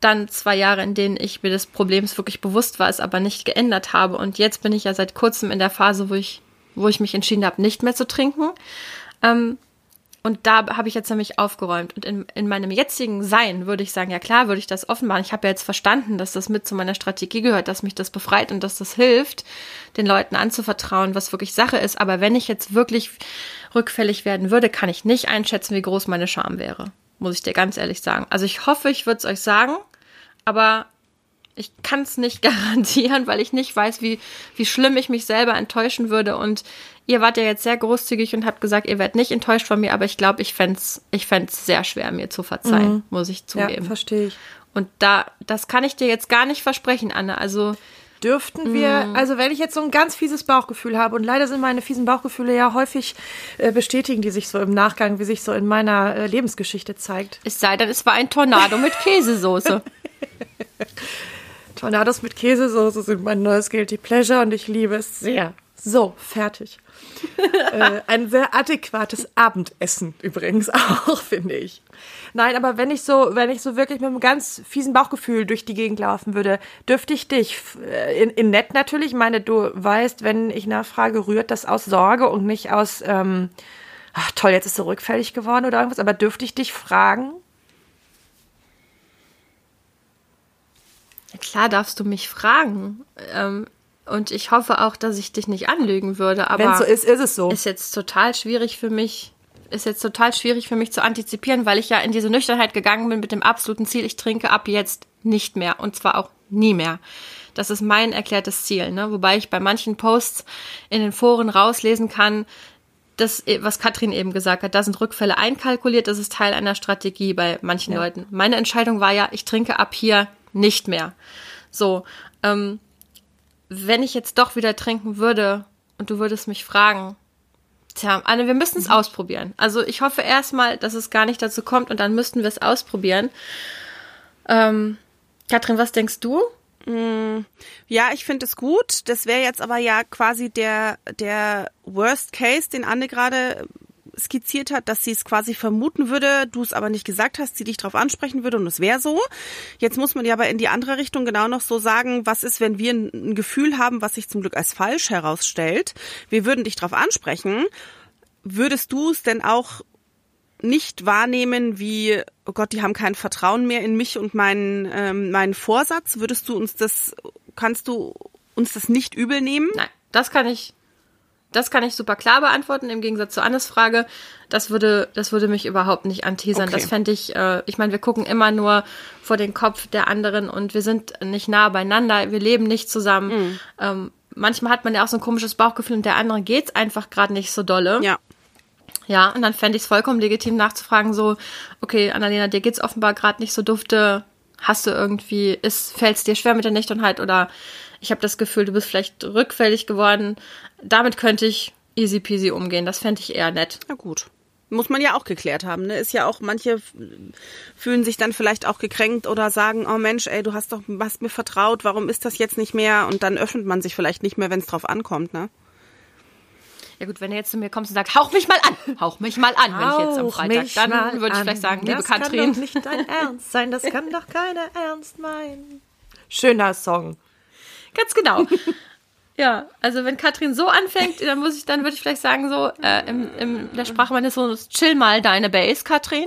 dann zwei Jahre, in denen ich mir des Problems wirklich bewusst war, es aber nicht geändert habe. Und jetzt bin ich ja seit kurzem in der Phase, wo ich, wo ich mich entschieden habe, nicht mehr zu trinken. Ähm, und da habe ich jetzt nämlich aufgeräumt. Und in, in meinem jetzigen Sein würde ich sagen, ja klar, würde ich das offenbaren. Ich habe ja jetzt verstanden, dass das mit zu meiner Strategie gehört, dass mich das befreit und dass das hilft, den Leuten anzuvertrauen, was wirklich Sache ist. Aber wenn ich jetzt wirklich rückfällig werden würde, kann ich nicht einschätzen, wie groß meine Scham wäre. Muss ich dir ganz ehrlich sagen. Also ich hoffe, ich würde es euch sagen aber ich kann es nicht (laughs) garantieren, weil ich nicht weiß, wie, wie schlimm ich mich selber enttäuschen würde. Und ihr wart ja jetzt sehr großzügig und habt gesagt, ihr werdet nicht enttäuscht von mir, aber ich glaube, ich fände es ich fänd's sehr schwer, mir zu verzeihen, mhm. muss ich zugeben. Ja, verstehe ich. Und da, das kann ich dir jetzt gar nicht versprechen, Anne. Also dürften wir, mm. also wenn ich jetzt so ein ganz fieses Bauchgefühl habe, und leider sind meine fiesen Bauchgefühle ja häufig äh, bestätigen, die sich so im Nachgang, wie sich so in meiner äh, Lebensgeschichte zeigt. Es sei denn, es war ein Tornado mit Käsesoße. (laughs) Tornados mit Käsesoße sind mein neues Guilty Pleasure und ich liebe es sehr. So, fertig. (laughs) äh, ein sehr adäquates Abendessen übrigens (laughs) auch, finde ich. Nein, aber wenn ich so, wenn ich so wirklich mit einem ganz fiesen Bauchgefühl durch die Gegend laufen würde, dürfte ich dich äh, in, in nett natürlich. Ich meine, du weißt, wenn ich nachfrage, rührt das aus Sorge und nicht aus, ähm, ach toll, jetzt ist er rückfällig geworden oder irgendwas. Aber dürfte ich dich fragen? Klar darfst du mich fragen. Ähm, und ich hoffe auch, dass ich dich nicht anlügen würde. Aber wenn es so ist, ist es so. Ist jetzt total schwierig für mich. Ist jetzt total schwierig für mich zu antizipieren, weil ich ja in diese Nüchternheit gegangen bin mit dem absoluten Ziel, ich trinke ab jetzt nicht mehr und zwar auch nie mehr. Das ist mein erklärtes Ziel, ne? Wobei ich bei manchen Posts in den Foren rauslesen kann, das, was Katrin eben gesagt hat, da sind Rückfälle einkalkuliert, das ist Teil einer Strategie bei manchen ja. Leuten. Meine Entscheidung war ja, ich trinke ab hier nicht mehr. So, ähm, wenn ich jetzt doch wieder trinken würde und du würdest mich fragen, tja, Anne, wir müssen es mhm. ausprobieren. Also ich hoffe erstmal, dass es gar nicht dazu kommt und dann müssten wir es ausprobieren. Ähm, Katrin, was denkst du? Mm, ja, ich finde es gut. Das wäre jetzt aber ja quasi der, der Worst Case, den Anne gerade skizziert hat, dass sie es quasi vermuten würde, du es aber nicht gesagt hast, sie dich darauf ansprechen würde und es wäre so. Jetzt muss man ja aber in die andere Richtung genau noch so sagen, was ist, wenn wir ein, Gefühl haben, was sich zum Glück als falsch herausstellt. Wir würden dich darauf ansprechen. Würdest du es denn auch nicht wahrnehmen wie, oh Gott, die haben kein Vertrauen mehr in mich und meinen, ähm, meinen Vorsatz? Würdest du uns das, kannst du uns das nicht übel nehmen? Nein, das kann ich das kann ich super klar beantworten, im Gegensatz zu Annes Frage. Das würde, das würde mich überhaupt nicht anteasern. Okay. Das fände ich, äh, ich meine, wir gucken immer nur vor den Kopf der anderen und wir sind nicht nah beieinander, wir leben nicht zusammen. Mhm. Ähm, manchmal hat man ja auch so ein komisches Bauchgefühl und der andere geht's einfach gerade nicht so dolle. Ja. Ja, und dann fände ich es vollkommen legitim nachzufragen, so, okay, Annalena, dir geht's offenbar gerade nicht so dufte. Hast du irgendwie, ist, fällt's dir schwer mit der Nüchternheit oder ich habe das Gefühl, du bist vielleicht rückfällig geworden. Damit könnte ich easy peasy umgehen. Das fände ich eher nett. Na gut. Muss man ja auch geklärt haben, ne? Ist ja auch, manche fühlen sich dann vielleicht auch gekränkt oder sagen, oh Mensch, ey, du hast doch, hast mir vertraut, warum ist das jetzt nicht mehr? Und dann öffnet man sich vielleicht nicht mehr, wenn es drauf ankommt, ne? Ja gut, wenn du jetzt zu mir kommst und sagst, hauch mich mal an, hauch mich mal an, wenn ich jetzt am Freitag, dann würde ich vielleicht sagen, liebe das Katrin. Das kann doch nicht dein (laughs) Ernst sein, das kann doch keiner ernst meinen. Schöner Song. Ganz genau. (laughs) Ja, also wenn Katrin so anfängt, dann muss ich, dann würde ich vielleicht sagen so, äh, im, im, der Sprache meines Sohnes, chill mal deine Base, Katrin.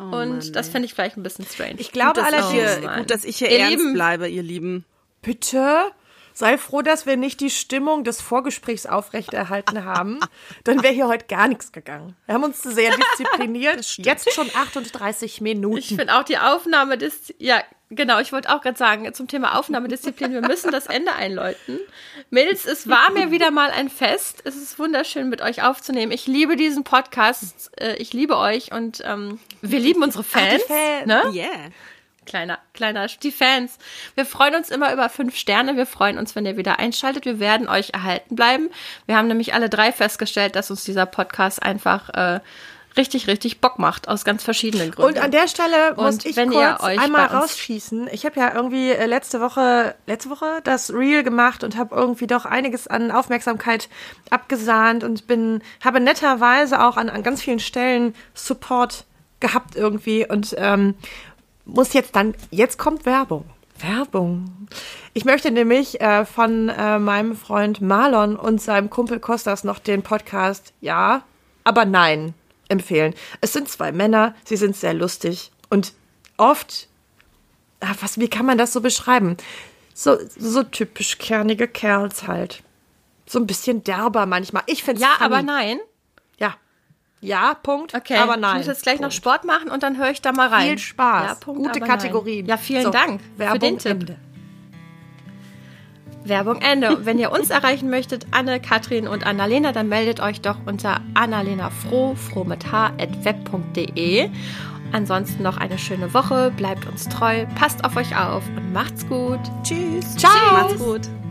Oh, und Mann, das fände ich vielleicht ein bisschen strange. Ich glaube allerdings, gut, dass ich hier ihr ernst Lieben, bleibe, ihr Lieben. Bitte? Sei froh, dass wir nicht die Stimmung des Vorgesprächs aufrechterhalten haben. Dann wäre hier heute gar nichts gegangen. Wir haben uns sehr diszipliniert. Jetzt schon 38 Minuten. Ich finde auch die Aufnahme des, ja, Genau, ich wollte auch gerade sagen, zum Thema Aufnahmedisziplin, wir müssen das Ende einläuten. Mädels, es war mir wieder mal ein Fest. Es ist wunderschön, mit euch aufzunehmen. Ich liebe diesen Podcast. Äh, ich liebe euch und ähm, wir lieben unsere Fans. Ach, Fans. Ne? Yeah. Kleiner, kleiner, die Fans. Wir freuen uns immer über fünf Sterne. Wir freuen uns, wenn ihr wieder einschaltet. Wir werden euch erhalten bleiben. Wir haben nämlich alle drei festgestellt, dass uns dieser Podcast einfach äh, richtig, richtig Bock macht, aus ganz verschiedenen Gründen. Und an der Stelle und muss ich kurz einmal rausschießen. Ich habe ja irgendwie äh, letzte Woche, letzte Woche das Reel gemacht und habe irgendwie doch einiges an Aufmerksamkeit abgesahnt und bin, habe netterweise auch an, an ganz vielen Stellen Support gehabt irgendwie und ähm, muss jetzt dann, jetzt kommt Werbung. Werbung. Ich möchte nämlich äh, von äh, meinem Freund Marlon und seinem Kumpel Kostas noch den Podcast Ja, aber nein empfehlen. Es sind zwei Männer, sie sind sehr lustig und oft, ah, was, wie kann man das so beschreiben? So, so typisch kernige Kerls halt. So ein bisschen derber manchmal. Ich finde Ja, aber nein. Ja. Punkt. Okay, aber nein. ich muss jetzt gleich noch Punkt. Sport machen und dann höre ich da mal rein. Viel Spaß. Ja, Punkt, Gute Kategorien. Nein. Ja, vielen So, Dank Werbung für den Tipp. Ende. Werbung Ende. Wenn ihr uns erreichen möchtet, Anne, Katrin und Annalena, dann meldet euch doch unter annalena-froh, froh mit h, at web.de. Ansonsten noch eine schöne Woche, bleibt uns treu, passt auf euch auf und macht's gut. Tschüss. Ciao. Macht's gut.